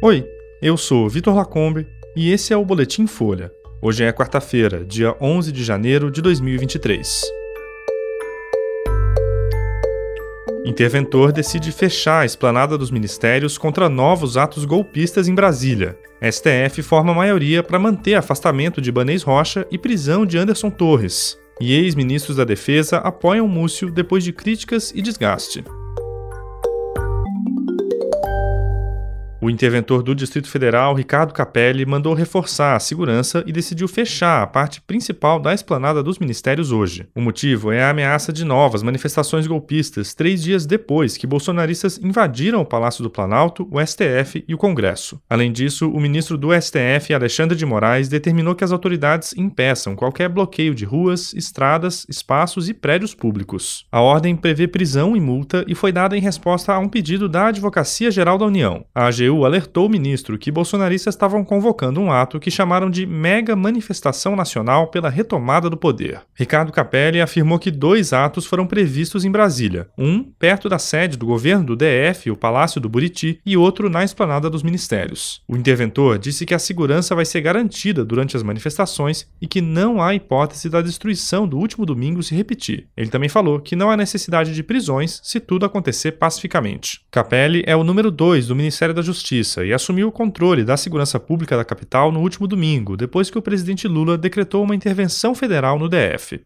Oi, eu sou Vitor Lacombe e esse é o Boletim Folha. Hoje é quarta-feira, dia 11 de janeiro de 2023. Interventor decide fechar a esplanada dos ministérios contra novos atos golpistas em Brasília. STF forma maioria para manter afastamento de Banês Rocha e prisão de Anderson Torres. E ex-ministros da Defesa apoiam Múcio depois de críticas e desgaste. O interventor do Distrito Federal, Ricardo Capelli, mandou reforçar a segurança e decidiu fechar a parte principal da esplanada dos ministérios hoje. O motivo é a ameaça de novas manifestações golpistas três dias depois que bolsonaristas invadiram o Palácio do Planalto, o STF e o Congresso. Além disso, o ministro do STF, Alexandre de Moraes, determinou que as autoridades impeçam qualquer bloqueio de ruas, estradas, espaços e prédios públicos. A ordem prevê prisão e multa e foi dada em resposta a um pedido da Advocacia Geral da União. A AGU AGU alertou o ministro que bolsonaristas estavam convocando um ato que chamaram de mega manifestação nacional pela retomada do poder. Ricardo Capelli afirmou que dois atos foram previstos em Brasília: um perto da sede do governo do DF, o Palácio do Buriti, e outro na esplanada dos ministérios. O interventor disse que a segurança vai ser garantida durante as manifestações e que não há hipótese da destruição do último domingo se repetir. Ele também falou que não há necessidade de prisões se tudo acontecer pacificamente. Capelli é o número 2 do Ministério da Justiça Justiça e assumiu o controle da segurança pública da capital no último domingo, depois que o presidente Lula decretou uma intervenção federal no DF.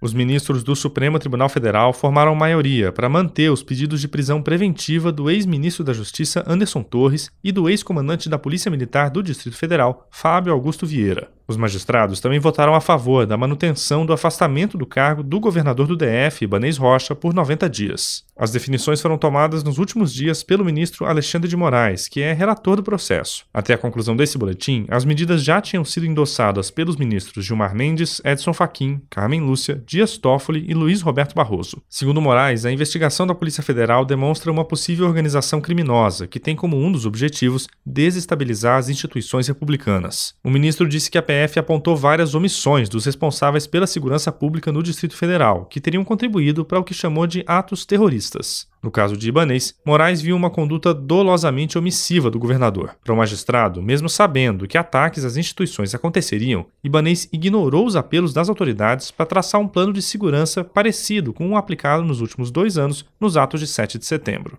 Os ministros do Supremo Tribunal Federal formaram maioria para manter os pedidos de prisão preventiva do ex-ministro da Justiça Anderson Torres e do ex-comandante da Polícia Militar do Distrito Federal, Fábio Augusto Vieira. Os magistrados também votaram a favor da manutenção do afastamento do cargo do governador do DF, Ibanez Rocha, por 90 dias. As definições foram tomadas nos últimos dias pelo ministro Alexandre de Moraes, que é relator do processo. Até a conclusão desse boletim, as medidas já tinham sido endossadas pelos ministros Gilmar Mendes, Edson Fachin, Carmen Lúcia, Dias Toffoli e Luiz Roberto Barroso. Segundo Moraes, a investigação da Polícia Federal demonstra uma possível organização criminosa que tem como um dos objetivos desestabilizar as instituições republicanas. O ministro disse que a PF apontou várias omissões dos responsáveis pela segurança pública no Distrito Federal, que teriam contribuído para o que chamou de atos terroristas. No caso de Ibanês, Moraes viu uma conduta dolosamente omissiva do governador. Para o magistrado, mesmo sabendo que ataques às instituições aconteceriam, Ibanês ignorou os apelos das autoridades para traçar um plano de segurança parecido com o aplicado nos últimos dois anos nos atos de 7 de setembro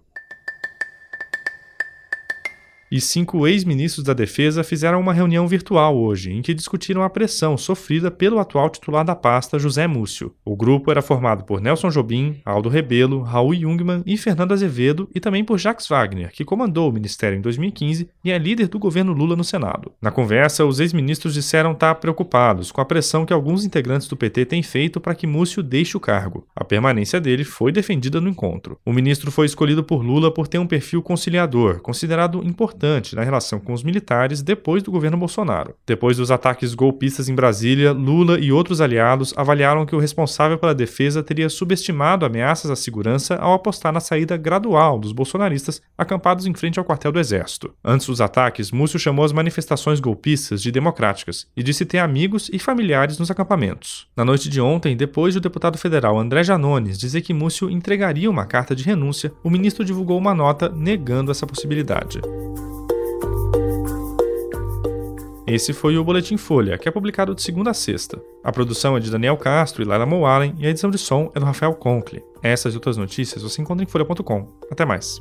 e cinco ex-ministros da Defesa fizeram uma reunião virtual hoje, em que discutiram a pressão sofrida pelo atual titular da pasta, José Múcio. O grupo era formado por Nelson Jobim, Aldo Rebelo, Raul Jungmann e Fernando Azevedo, e também por Jacques Wagner, que comandou o ministério em 2015 e é líder do governo Lula no Senado. Na conversa, os ex-ministros disseram estar preocupados com a pressão que alguns integrantes do PT têm feito para que Múcio deixe o cargo. A permanência dele foi defendida no encontro. O ministro foi escolhido por Lula por ter um perfil conciliador, considerado importante importante na relação com os militares depois do governo Bolsonaro. Depois dos ataques golpistas em Brasília, Lula e outros aliados avaliaram que o responsável pela defesa teria subestimado ameaças à segurança ao apostar na saída gradual dos bolsonaristas acampados em frente ao quartel do Exército. Antes dos ataques, Múcio chamou as manifestações golpistas de democráticas e disse ter amigos e familiares nos acampamentos. Na noite de ontem, depois do deputado federal André Janones dizer que Múcio entregaria uma carta de renúncia, o ministro divulgou uma nota negando essa possibilidade. Esse foi o Boletim Folha, que é publicado de segunda a sexta. A produção é de Daniel Castro e Laila Moalen e a edição de som é do Rafael Conkle. Essas e outras notícias você encontra em folha.com. Até mais.